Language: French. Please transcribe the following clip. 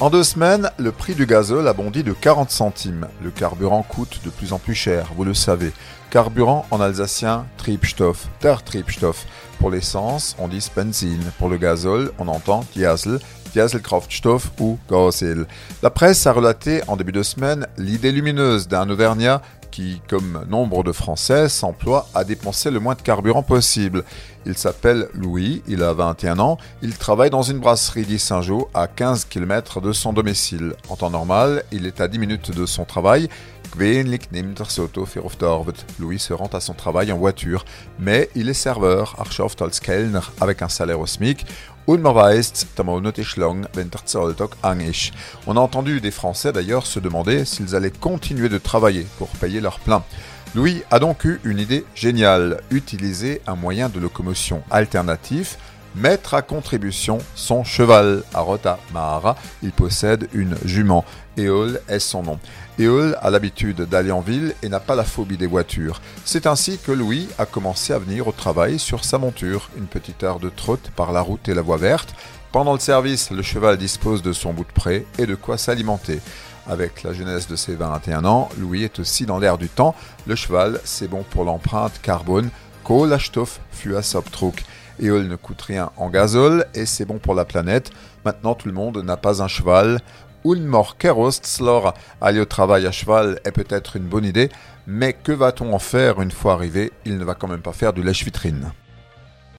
En deux semaines, le prix du gazole a bondi de 40 centimes. Le carburant coûte de plus en plus cher, vous le savez. Carburant en alsacien, Triebstoff, der Triebstoff. Pour l'essence, on dit benzine. Pour le gazole, on entend Diesel, Dieselkraftstoff ou Gazel. La presse a relaté en début de semaine l'idée lumineuse d'un Auvergnat qui, comme nombre de Français, s'emploie à dépenser le moins de carburant possible. Il s'appelle Louis, il a 21 ans, il travaille dans une brasserie d'Issingeau à 15 km de son domicile. En temps normal, il est à 10 minutes de son travail. Louis se rend à son travail en voiture, mais il est serveur, avec un salaire au SMIC. On a entendu des Français d'ailleurs se demander s'ils allaient continuer de travailler pour payer leur plein. Louis a donc eu une idée géniale, utiliser un moyen de locomotion alternatif mettre à contribution son cheval. À Rota Mahara, il possède une jument. Eol est son nom. Eol a l'habitude d'aller en ville et n'a pas la phobie des voitures. C'est ainsi que Louis a commencé à venir au travail sur sa monture, une petite heure de trotte par la route et la voie verte. Pendant le service, le cheval dispose de son bout de près et de quoi s'alimenter. Avec la jeunesse de ses 21 ans, Louis est aussi dans l'air du temps. Le cheval, c'est bon pour l'empreinte carbone. Für Subtruk. Éole ne coûte rien en gazole et c'est bon pour la planète. Maintenant, tout le monde n'a pas un cheval. Ulmor aller au travail à cheval est peut-être une bonne idée, mais que va-t-on en faire une fois arrivé? Il ne va quand même pas faire du lèche-vitrine.